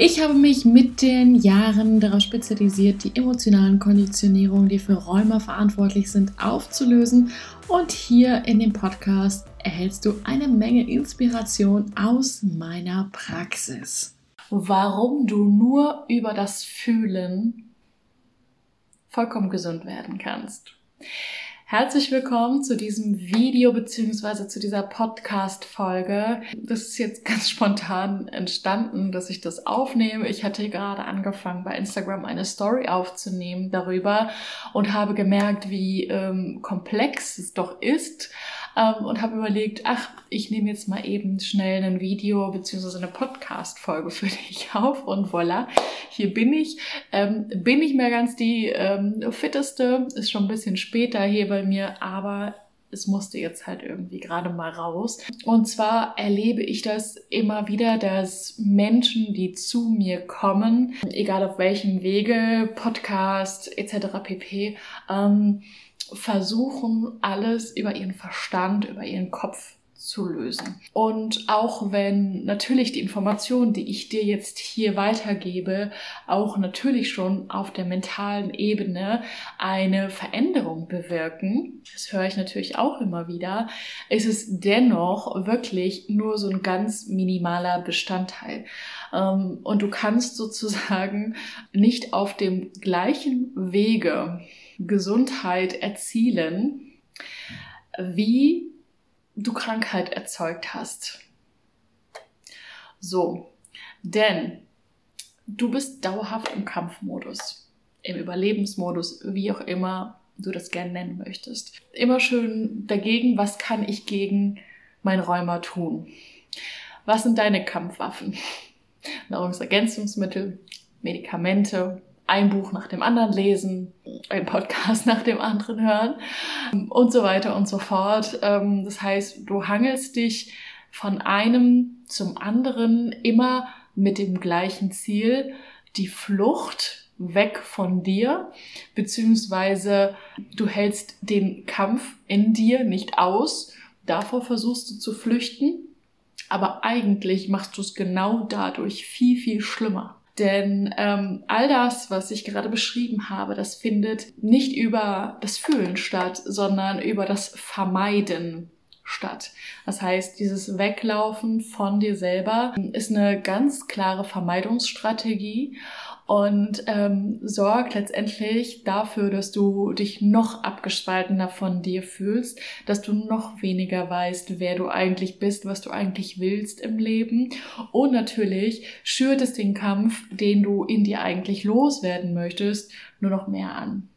Ich habe mich mit den Jahren darauf spezialisiert, die emotionalen Konditionierungen, die für Rheuma verantwortlich sind, aufzulösen. Und hier in dem Podcast erhältst du eine Menge Inspiration aus meiner Praxis. Warum du nur über das Fühlen vollkommen gesund werden kannst. Herzlich willkommen zu diesem Video beziehungsweise zu dieser Podcast-Folge. Das ist jetzt ganz spontan entstanden, dass ich das aufnehme. Ich hatte gerade angefangen, bei Instagram eine Story aufzunehmen darüber und habe gemerkt, wie ähm, komplex es doch ist, ähm, und habe überlegt, ach, ich nehme jetzt mal eben schnell ein Video beziehungsweise eine Podcast-Folge für dich auf und voilà, hier bin ich. Ähm, bin ich mehr ganz die ähm, fitteste, ist schon ein bisschen später hier bei mir, aber es musste jetzt halt irgendwie gerade mal raus. Und zwar erlebe ich das immer wieder, dass Menschen, die zu mir kommen, egal auf welchem Wege, Podcast etc. pp, ähm, versuchen, alles über ihren Verstand, über ihren Kopf zu lösen. Und auch wenn natürlich die Informationen, die ich dir jetzt hier weitergebe, auch natürlich schon auf der mentalen Ebene eine Veränderung bewirken, das höre ich natürlich auch immer wieder, ist es dennoch wirklich nur so ein ganz minimaler Bestandteil. Ähm, und du kannst sozusagen nicht auf dem gleichen Wege Gesundheit erzielen, wie du Krankheit erzeugt hast. So, denn du bist dauerhaft im Kampfmodus, im Überlebensmodus, wie auch immer du das gerne nennen möchtest. Immer schön dagegen, was kann ich gegen mein Rheuma tun? Was sind deine Kampfwaffen? Nahrungsergänzungsmittel, Medikamente, ein Buch nach dem anderen lesen, ein Podcast nach dem anderen hören und so weiter und so fort. Ähm, das heißt, du hangelst dich von einem zum anderen immer mit dem gleichen Ziel, die Flucht weg von dir, beziehungsweise du hältst den Kampf in dir nicht aus, davor versuchst du zu flüchten, aber eigentlich machst du es genau dadurch viel, viel schlimmer. Denn ähm, all das, was ich gerade beschrieben habe, das findet nicht über das Fühlen statt, sondern über das Vermeiden statt. Das heißt, dieses Weglaufen von dir selber ist eine ganz klare Vermeidungsstrategie und ähm, sorgt letztendlich dafür, dass du dich noch abgespaltener von dir fühlst, dass du noch weniger weißt, wer du eigentlich bist, was du eigentlich willst im Leben und natürlich schürt es den Kampf, den du in dir eigentlich loswerden möchtest, nur noch mehr an.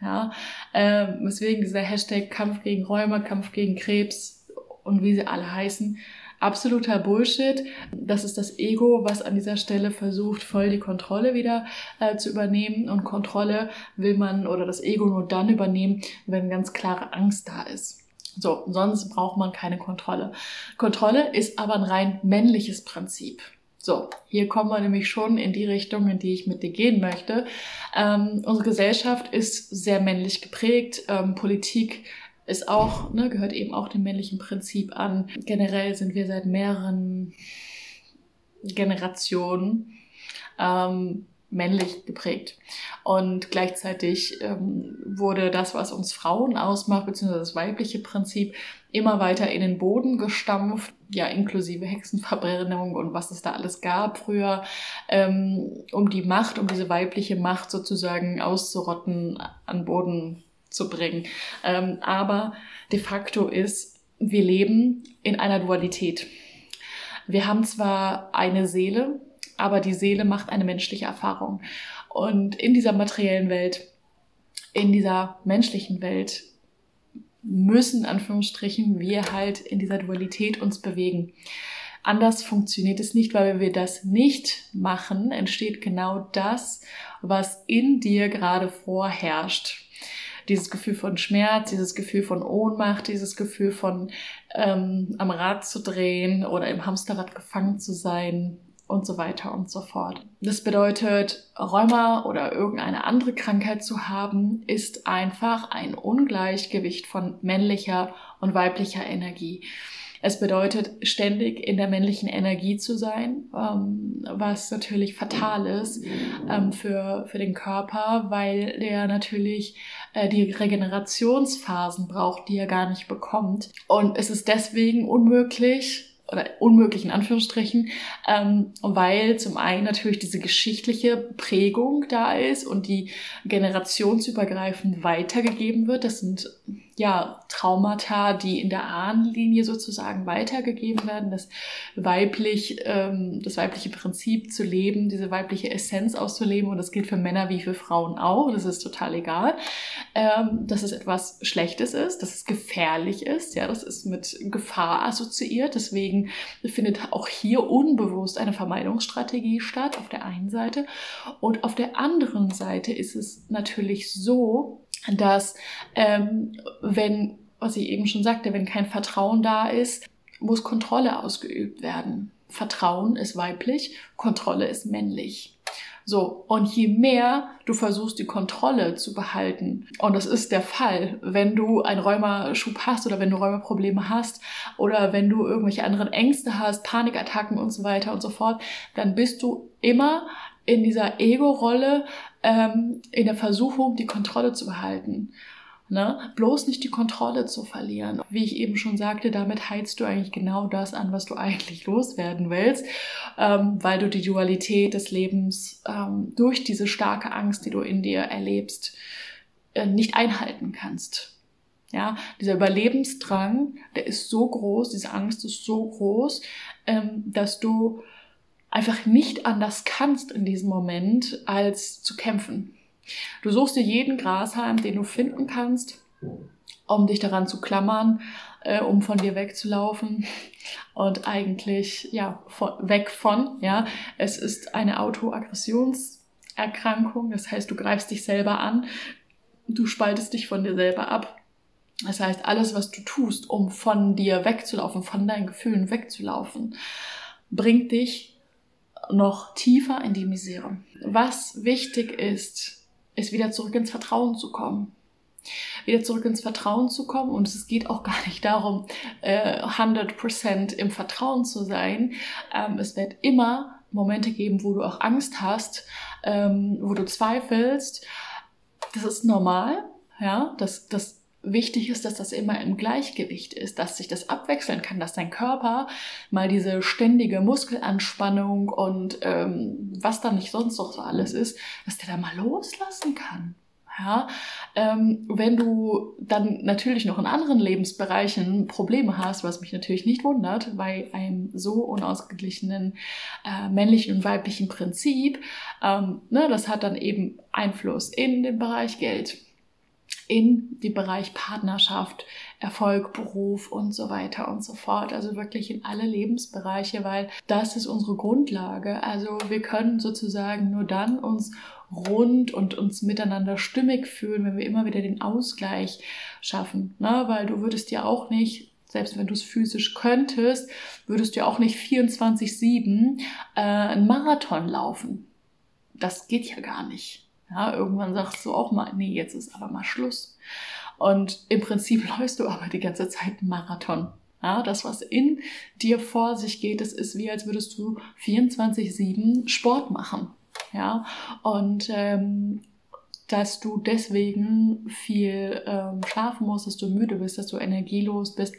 Ja, ähm, deswegen dieser Hashtag Kampf gegen Rheuma, Kampf gegen Krebs und wie sie alle heißen, absoluter Bullshit. Das ist das Ego, was an dieser Stelle versucht, voll die Kontrolle wieder äh, zu übernehmen. Und Kontrolle will man oder das Ego nur dann übernehmen, wenn ganz klare Angst da ist. So, sonst braucht man keine Kontrolle. Kontrolle ist aber ein rein männliches Prinzip. So, hier kommen wir nämlich schon in die Richtung, in die ich mit dir gehen möchte. Ähm, unsere Gesellschaft ist sehr männlich geprägt. Ähm, Politik ist auch, ne, gehört eben auch dem männlichen Prinzip an. Generell sind wir seit mehreren Generationen ähm, männlich geprägt. Und gleichzeitig ähm, wurde das, was uns Frauen ausmacht, beziehungsweise das weibliche Prinzip, immer weiter in den Boden gestampft, ja, inklusive Hexenverbrennung und was es da alles gab früher, ähm, um die Macht, um diese weibliche Macht sozusagen auszurotten, an Boden zu bringen. Ähm, aber de facto ist, wir leben in einer Dualität. Wir haben zwar eine Seele, aber die Seele macht eine menschliche Erfahrung. Und in dieser materiellen Welt, in dieser menschlichen Welt müssen, Anführungsstrichen, wir halt in dieser Dualität uns bewegen. Anders funktioniert es nicht, weil wenn wir das nicht machen, entsteht genau das, was in dir gerade vorherrscht. Dieses Gefühl von Schmerz, dieses Gefühl von Ohnmacht, dieses Gefühl von ähm, am Rad zu drehen oder im Hamsterrad gefangen zu sein, und so weiter und so fort. Das bedeutet, Rheuma oder irgendeine andere Krankheit zu haben, ist einfach ein Ungleichgewicht von männlicher und weiblicher Energie. Es bedeutet, ständig in der männlichen Energie zu sein, ähm, was natürlich fatal ist ähm, für, für den Körper, weil der natürlich äh, die Regenerationsphasen braucht, die er gar nicht bekommt. Und es ist deswegen unmöglich, oder unmöglich in Anführungsstrichen, ähm, weil zum einen natürlich diese geschichtliche Prägung da ist und die generationsübergreifend weitergegeben wird. Das sind ja, Traumata, die in der Ahnenlinie sozusagen weitergegeben werden, das weiblich, ähm, das weibliche Prinzip zu leben, diese weibliche Essenz auszuleben. Und das gilt für Männer wie für Frauen auch. Das ist total egal, ähm, dass es etwas Schlechtes ist, dass es gefährlich ist. Ja, das ist mit Gefahr assoziiert. Deswegen findet auch hier unbewusst eine Vermeidungsstrategie statt auf der einen Seite. Und auf der anderen Seite ist es natürlich so, dass ähm, wenn, was ich eben schon sagte, wenn kein Vertrauen da ist, muss Kontrolle ausgeübt werden. Vertrauen ist weiblich, Kontrolle ist männlich. So, und je mehr du versuchst, die Kontrolle zu behalten, und das ist der Fall, wenn du einen Rheumaschub hast oder wenn du Rheumaprobleme hast oder wenn du irgendwelche anderen Ängste hast, Panikattacken und so weiter und so fort, dann bist du immer in dieser Ego-Rolle, ähm, in der Versuchung, die Kontrolle zu behalten. Ne? Bloß nicht die Kontrolle zu verlieren. Wie ich eben schon sagte, damit heizt du eigentlich genau das an, was du eigentlich loswerden willst, ähm, weil du die Dualität des Lebens ähm, durch diese starke Angst, die du in dir erlebst, äh, nicht einhalten kannst. Ja, dieser Überlebensdrang, der ist so groß, diese Angst ist so groß, ähm, dass du einfach nicht anders kannst in diesem Moment, als zu kämpfen. Du suchst dir jeden Grashalm, den du finden kannst, um dich daran zu klammern, äh, um von dir wegzulaufen und eigentlich ja von, weg von. Ja, es ist eine Autoaggressionserkrankung, das heißt, du greifst dich selber an, du spaltest dich von dir selber ab. Das heißt, alles, was du tust, um von dir wegzulaufen, von deinen Gefühlen wegzulaufen, bringt dich noch tiefer in die Misere. Was wichtig ist, ist wieder zurück ins Vertrauen zu kommen. Wieder zurück ins Vertrauen zu kommen und es geht auch gar nicht darum, äh, 100% im Vertrauen zu sein. Ähm, es wird immer Momente geben, wo du auch Angst hast, ähm, wo du zweifelst. Das ist normal, ja, das, das wichtig ist, dass das immer im Gleichgewicht ist, dass sich das abwechseln kann, dass dein Körper mal diese ständige Muskelanspannung und ähm, was da nicht sonst noch so alles ist, dass der da mal loslassen kann. Ja, ähm, wenn du dann natürlich noch in anderen Lebensbereichen Probleme hast, was mich natürlich nicht wundert, bei einem so unausgeglichenen äh, männlichen und weiblichen Prinzip, ähm, ne, das hat dann eben Einfluss in den Bereich Geld, in den Bereich Partnerschaft, Erfolg, Beruf und so weiter und so fort. Also wirklich in alle Lebensbereiche, weil das ist unsere Grundlage. Also wir können sozusagen nur dann uns rund und uns miteinander stimmig fühlen, wenn wir immer wieder den Ausgleich schaffen. Ne? Weil du würdest ja auch nicht selbst wenn du es physisch könntest, würdest du auch nicht 24-7 äh, einen Marathon laufen. Das geht ja gar nicht. Ja, irgendwann sagst du auch mal, nee, jetzt ist aber mal Schluss. Und im Prinzip läufst du aber die ganze Zeit einen Marathon. Ja, das, was in dir vor sich geht, das ist wie, als würdest du 24-7 Sport machen. Ja, und ähm, dass du deswegen viel ähm, schlafen musst, dass du müde bist, dass du energielos bist,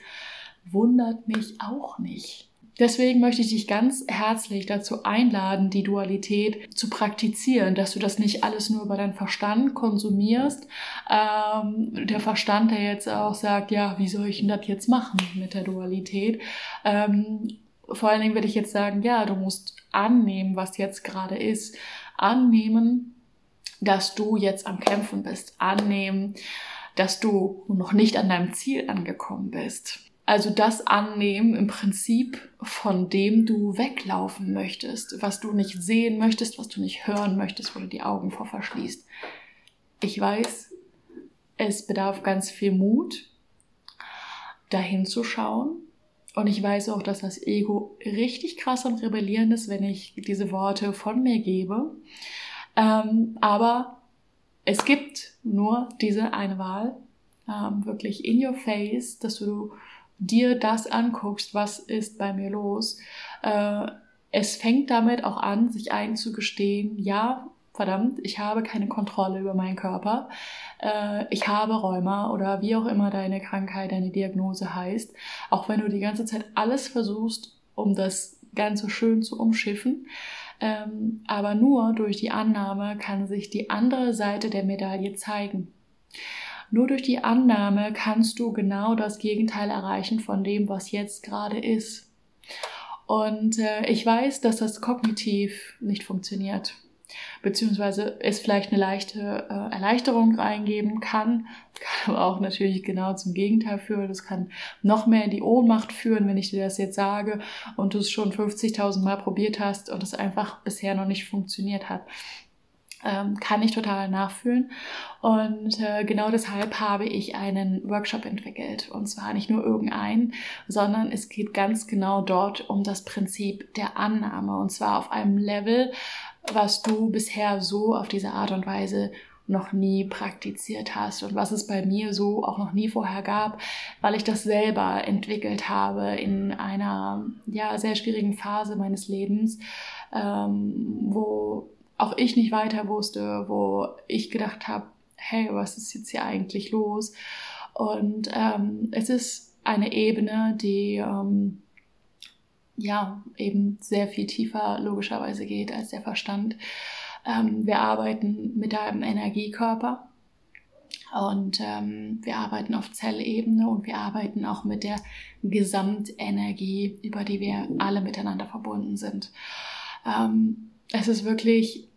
wundert mich auch nicht. Deswegen möchte ich dich ganz herzlich dazu einladen, die Dualität zu praktizieren, dass du das nicht alles nur über deinen Verstand konsumierst. Ähm, der Verstand, der jetzt auch sagt, ja, wie soll ich denn das jetzt machen mit der Dualität? Ähm, vor allen Dingen würde ich jetzt sagen, ja, du musst annehmen, was jetzt gerade ist. Annehmen, dass du jetzt am Kämpfen bist. Annehmen, dass du noch nicht an deinem Ziel angekommen bist Also das annehmen im Prinzip, von dem du weglaufen möchtest, was du nicht sehen möchtest, was du nicht hören möchtest, wo du die Augen vor verschließt. Ich weiß, es bedarf ganz viel Mut, dahin zu schauen. Und ich weiß auch, dass das Ego richtig krass und rebellierend ist, wenn ich diese Worte von mir gebe. Ähm, aber es gibt nur diese eine Wahl, ähm, wirklich in your face, dass du dir das anguckst, was ist bei mir los. Äh, es fängt damit auch an, sich einzugestehen, ja, verdammt, ich habe keine Kontrolle über meinen Körper, äh, ich habe Rheuma oder wie auch immer deine Krankheit, deine Diagnose heißt, auch wenn du die ganze Zeit alles versuchst, um das Ganze schön zu umschiffen. Ähm, aber nur durch die Annahme kann sich die andere Seite der Medaille zeigen. Nur durch die Annahme kannst du genau das Gegenteil erreichen von dem, was jetzt gerade ist. Und äh, ich weiß, dass das kognitiv nicht funktioniert beziehungsweise es vielleicht eine leichte äh, Erleichterung reingeben kann. Kann aber auch natürlich genau zum Gegenteil führen. Das kann noch mehr in die Ohnmacht führen, wenn ich dir das jetzt sage und du es schon 50.000 Mal probiert hast und es einfach bisher noch nicht funktioniert hat. Ähm, kann ich total nachfühlen. Und äh, genau deshalb habe ich einen Workshop entwickelt. Und zwar nicht nur irgendeinen, sondern es geht ganz genau dort um das Prinzip der Annahme. Und zwar auf einem Level, was du bisher so auf diese Art und Weise noch nie praktiziert hast und was es bei mir so auch noch nie vorher gab, weil ich das selber entwickelt habe in einer ja sehr schwierigen Phase meines Lebens, ähm, wo auch ich nicht weiter wusste, wo ich gedacht habe, hey, was ist jetzt hier eigentlich los? Und ähm, es ist eine Ebene, die ähm, ja, eben sehr viel tiefer logischerweise geht als der Verstand. Ähm, wir arbeiten mit einem Energiekörper und ähm, wir arbeiten auf Zellebene und wir arbeiten auch mit der Gesamtenergie, über die wir alle miteinander verbunden sind. Ähm, es ist wirklich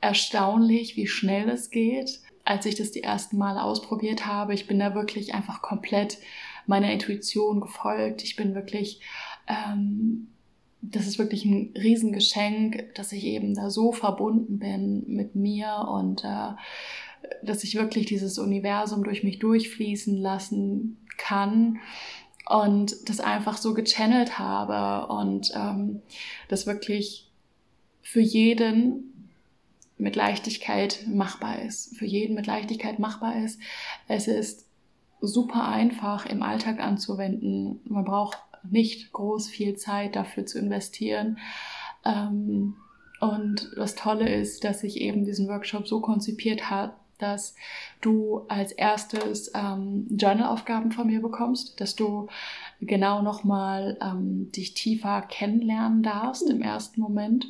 erstaunlich, wie schnell es geht. Als ich das die ersten Male ausprobiert habe, ich bin da wirklich einfach komplett meiner Intuition gefolgt. Ich bin wirklich ähm, das ist wirklich ein Riesengeschenk, dass ich eben da so verbunden bin mit mir und äh, dass ich wirklich dieses Universum durch mich durchfließen lassen kann und das einfach so gechannelt habe und ähm, das wirklich für jeden mit Leichtigkeit machbar ist, für jeden mit Leichtigkeit machbar ist. Es ist super einfach im Alltag anzuwenden. Man braucht nicht groß viel Zeit dafür zu investieren. Ähm, und das Tolle ist, dass ich eben diesen Workshop so konzipiert habe, dass du als erstes ähm, Journalaufgaben von mir bekommst, dass du genau nochmal ähm, dich tiefer kennenlernen darfst im ersten Moment.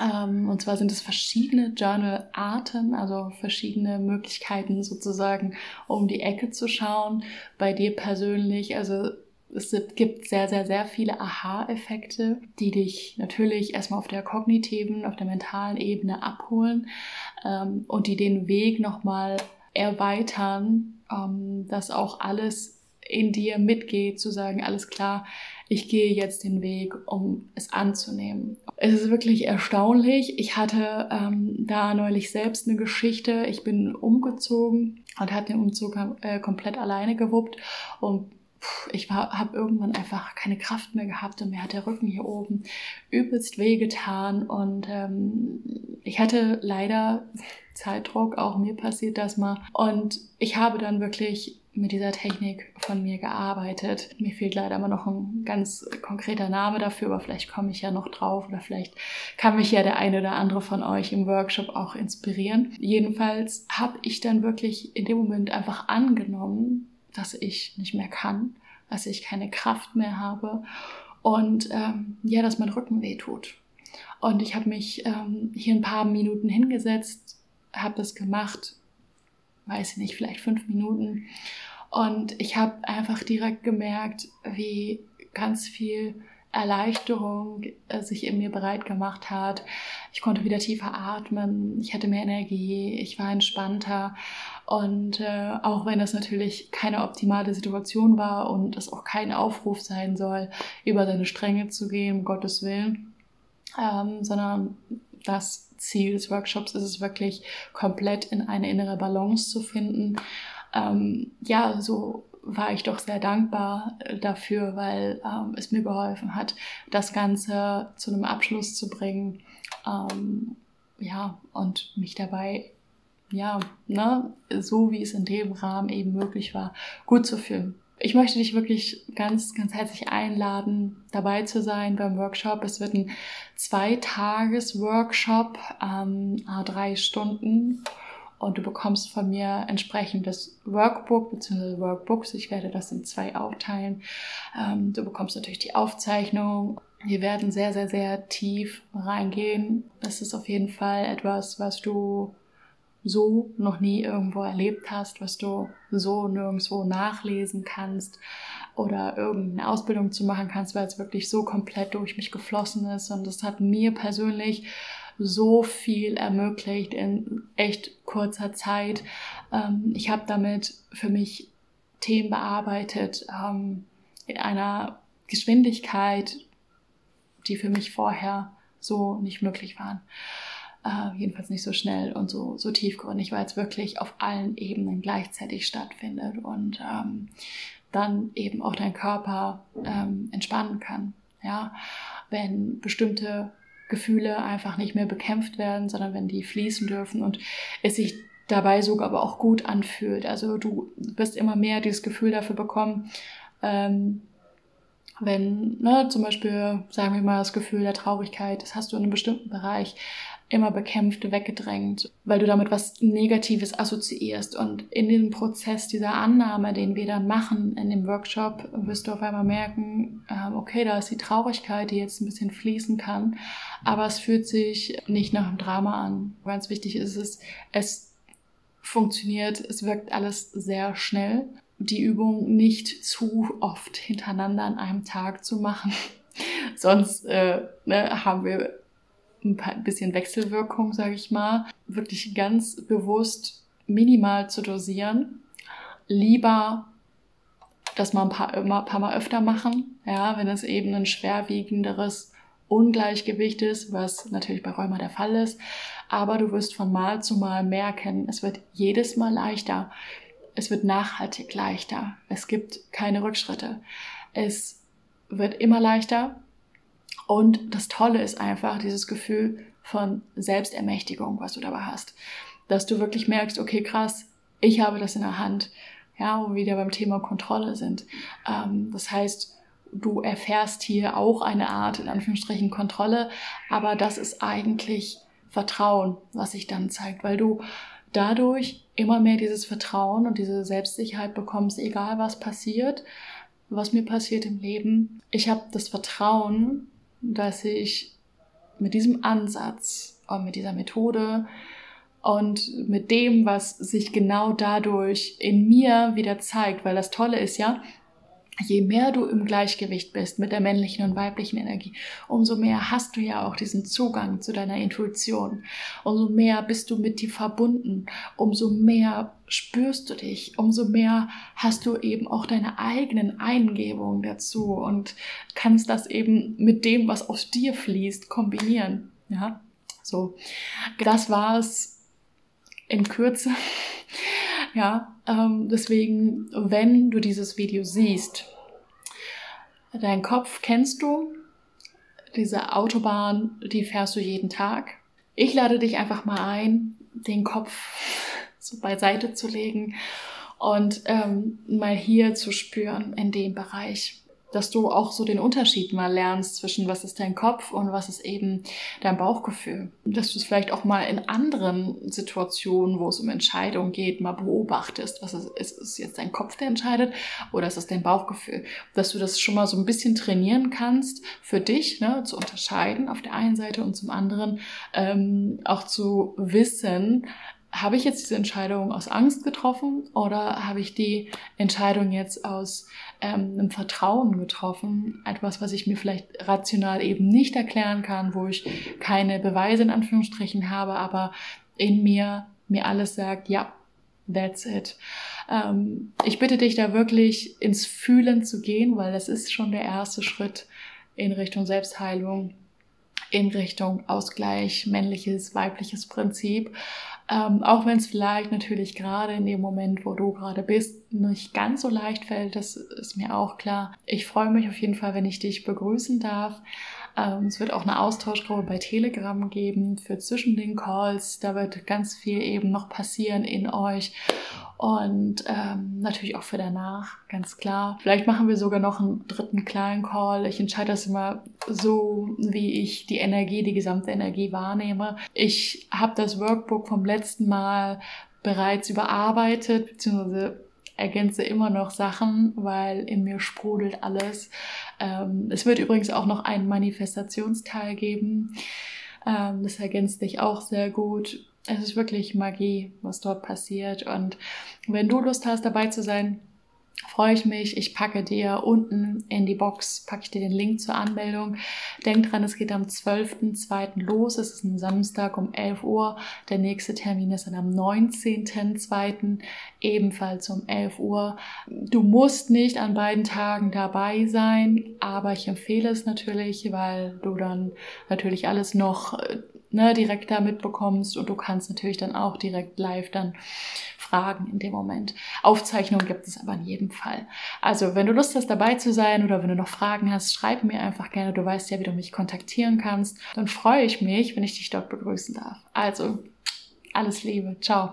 Ähm, und zwar sind es verschiedene Journalarten, also verschiedene Möglichkeiten sozusagen, um die Ecke zu schauen bei dir persönlich. Also es gibt sehr, sehr, sehr viele Aha-Effekte, die dich natürlich erstmal auf der kognitiven, auf der mentalen Ebene abholen ähm, und die den Weg nochmal erweitern, ähm, dass auch alles in dir mitgeht, zu sagen, alles klar, ich gehe jetzt den Weg, um es anzunehmen. Es ist wirklich erstaunlich. Ich hatte ähm, da neulich selbst eine Geschichte. Ich bin umgezogen und hatte den Umzug äh, komplett alleine gewuppt und ich habe irgendwann einfach keine Kraft mehr gehabt und mir hat der Rücken hier oben übelst wehgetan und ähm, ich hatte leider Zeitdruck, auch mir passiert das mal und ich habe dann wirklich mit dieser Technik von mir gearbeitet. Mir fehlt leider immer noch ein ganz konkreter Name dafür, aber vielleicht komme ich ja noch drauf oder vielleicht kann mich ja der eine oder andere von euch im Workshop auch inspirieren. Jedenfalls habe ich dann wirklich in dem Moment einfach angenommen, dass ich nicht mehr kann, dass ich keine Kraft mehr habe und ähm, ja, dass mein Rücken weh tut. Und ich habe mich ähm, hier ein paar Minuten hingesetzt, habe das gemacht, weiß ich nicht, vielleicht fünf Minuten. Und ich habe einfach direkt gemerkt, wie ganz viel Erleichterung äh, sich in mir bereit gemacht hat. Ich konnte wieder tiefer atmen, ich hatte mehr Energie, ich war entspannter. Und äh, auch wenn das natürlich keine optimale Situation war und es auch kein Aufruf sein soll, über seine Stränge zu gehen, um Gottes Willen, ähm, sondern das Ziel des Workshops ist es wirklich komplett in eine innere Balance zu finden. Ähm, ja, so war ich doch sehr dankbar äh, dafür, weil ähm, es mir geholfen hat, das Ganze zu einem Abschluss zu bringen. Ähm, ja, und mich dabei, ja, ne, so wie es in dem Rahmen eben möglich war, gut zu fühlen. Ich möchte dich wirklich ganz, ganz herzlich einladen, dabei zu sein beim Workshop. Es wird ein Zweitages-Workshop, ähm, drei Stunden und du bekommst von mir entsprechend das Workbook bzw. Workbooks. Ich werde das in zwei aufteilen. Ähm, du bekommst natürlich die Aufzeichnung. Wir werden sehr, sehr, sehr tief reingehen. Das ist auf jeden Fall etwas, was du so noch nie irgendwo erlebt hast, was du so nirgendwo nachlesen kannst oder irgendeine Ausbildung zu machen kannst, weil es wirklich so komplett durch mich geflossen ist. Und das hat mir persönlich so viel ermöglicht in echt kurzer Zeit. Ähm, ich habe damit für mich Themen bearbeitet ähm, in einer Geschwindigkeit, die für mich vorher so nicht möglich waren. Äh, jedenfalls nicht so schnell und so, so tiefgründig, weil es wirklich auf allen Ebenen gleichzeitig stattfindet und ähm, dann eben auch dein Körper ähm, entspannen kann. Ja, wenn bestimmte Gefühle einfach nicht mehr bekämpft werden, sondern wenn die fließen dürfen und es sich dabei sogar aber auch gut anfühlt. Also du wirst immer mehr dieses Gefühl dafür bekommen, ähm, wenn ne, zum Beispiel, sagen wir mal, das Gefühl der Traurigkeit, das hast du in einem bestimmten Bereich, immer bekämpft, weggedrängt, weil du damit was Negatives assoziierst. Und in dem Prozess dieser Annahme, den wir dann machen in dem Workshop, wirst du auf einmal merken, ähm, okay, da ist die Traurigkeit, die jetzt ein bisschen fließen kann, aber es fühlt sich nicht nach einem Drama an. Ganz wichtig ist es, es funktioniert, es wirkt alles sehr schnell. Die Übung nicht zu oft hintereinander an einem Tag zu machen. Sonst äh, ne, haben wir ein bisschen Wechselwirkung, sage ich mal, wirklich ganz bewusst minimal zu dosieren. Lieber das mal ein paar, immer, paar Mal öfter machen, ja, wenn es eben ein schwerwiegenderes Ungleichgewicht ist, was natürlich bei Rheuma der Fall ist. Aber du wirst von Mal zu Mal merken, es wird jedes Mal leichter. Es wird nachhaltig leichter. Es gibt keine Rückschritte. Es wird immer leichter und das Tolle ist einfach dieses Gefühl von Selbstermächtigung, was du dabei hast. Dass du wirklich merkst, okay, krass, ich habe das in der Hand. Ja, wo wir wieder beim Thema Kontrolle sind. Ähm, das heißt, du erfährst hier auch eine Art, in Anführungsstrichen, Kontrolle, aber das ist eigentlich Vertrauen, was sich dann zeigt, weil du dadurch immer mehr dieses Vertrauen und diese Selbstsicherheit bekommst, egal was passiert, was mir passiert im Leben. Ich habe das Vertrauen, dass ich mit diesem Ansatz und mit dieser Methode und mit dem, was sich genau dadurch in mir wieder zeigt, weil das Tolle ist ja, je mehr du im Gleichgewicht bist mit der männlichen und weiblichen Energie, umso mehr hast du ja auch diesen Zugang zu deiner Intuition. Umso mehr bist du mit dir verbunden. Umso mehr spürst du dich. Umso mehr hast du eben auch deine eigenen Eingebungen dazu und kannst das eben mit dem, was aus dir fließt, kombinieren. Ja, so. Das war es in Kürze. Ja, ähm, deswegen, wenn du dieses Video siehst, dein Kopf kennst du, diese Autobahn, die fährst du jeden Tag. Ich lade dich einfach mal ein, den Kopf so beiseite zu legen und ähm, mal hier zu spüren in dem Bereich dass du auch so den Unterschied mal lernst zwischen was ist dein Kopf und was ist eben dein Bauchgefühl. Dass du es vielleicht auch mal in anderen Situationen, wo es um Entscheidungen geht, mal beobachtest. Was ist, ist es jetzt dein Kopf, der entscheidet oder ist es dein Bauchgefühl? Dass du das schon mal so ein bisschen trainieren kannst für dich, ne, zu unterscheiden auf der einen Seite und zum anderen ähm, auch zu wissen, habe ich jetzt diese Entscheidung aus Angst getroffen oder habe ich die Entscheidung jetzt aus ähm, einem Vertrauen getroffen? Etwas, was ich mir vielleicht rational eben nicht erklären kann, wo ich keine Beweise in Anführungsstrichen habe, aber in mir mir alles sagt, ja, that's it. Ähm, ich bitte dich da wirklich ins Fühlen zu gehen, weil das ist schon der erste Schritt in Richtung Selbstheilung in Richtung Ausgleich, männliches, weibliches Prinzip. Ähm, auch wenn es vielleicht natürlich gerade in dem Moment, wo du gerade bist, nicht ganz so leicht fällt, das ist mir auch klar. Ich freue mich auf jeden Fall, wenn ich dich begrüßen darf. Ähm, es wird auch eine Austauschgruppe bei Telegram geben für zwischen den Calls. Da wird ganz viel eben noch passieren in euch und ähm, natürlich auch für danach, ganz klar. Vielleicht machen wir sogar noch einen dritten kleinen Call. Ich entscheide das immer so, wie ich die Energie, die gesamte Energie wahrnehme. Ich habe das Workbook vom letzten Mal bereits überarbeitet, beziehungsweise ergänze immer noch Sachen, weil in mir sprudelt alles. Ähm, es wird übrigens auch noch einen Manifestationsteil geben. Ähm, das ergänzt dich auch sehr gut es ist wirklich Magie, was dort passiert. Und wenn du Lust hast, dabei zu sein, freue ich mich. Ich packe dir unten in die Box, packe ich dir den Link zur Anmeldung. Denk dran, es geht am 12.02. los. Es ist ein Samstag um 11 Uhr. Der nächste Termin ist dann am 19.02. ebenfalls um 11 Uhr. Du musst nicht an beiden Tagen dabei sein, aber ich empfehle es natürlich, weil du dann natürlich alles noch ne, direkt da mitbekommst und du kannst natürlich dann auch direkt live dann fragen in dem Moment. Aufzeichnung gibt es aber in jedem Fall. Also, wenn du Lust hast, dabei zu sein oder wenn du noch Fragen hast, schreib mir einfach gerne. Du weißt ja, wie du mich kontaktieren kannst. Dann freue ich mich, wenn ich dich dort begrüßen darf. Also, alles Liebe. Ciao.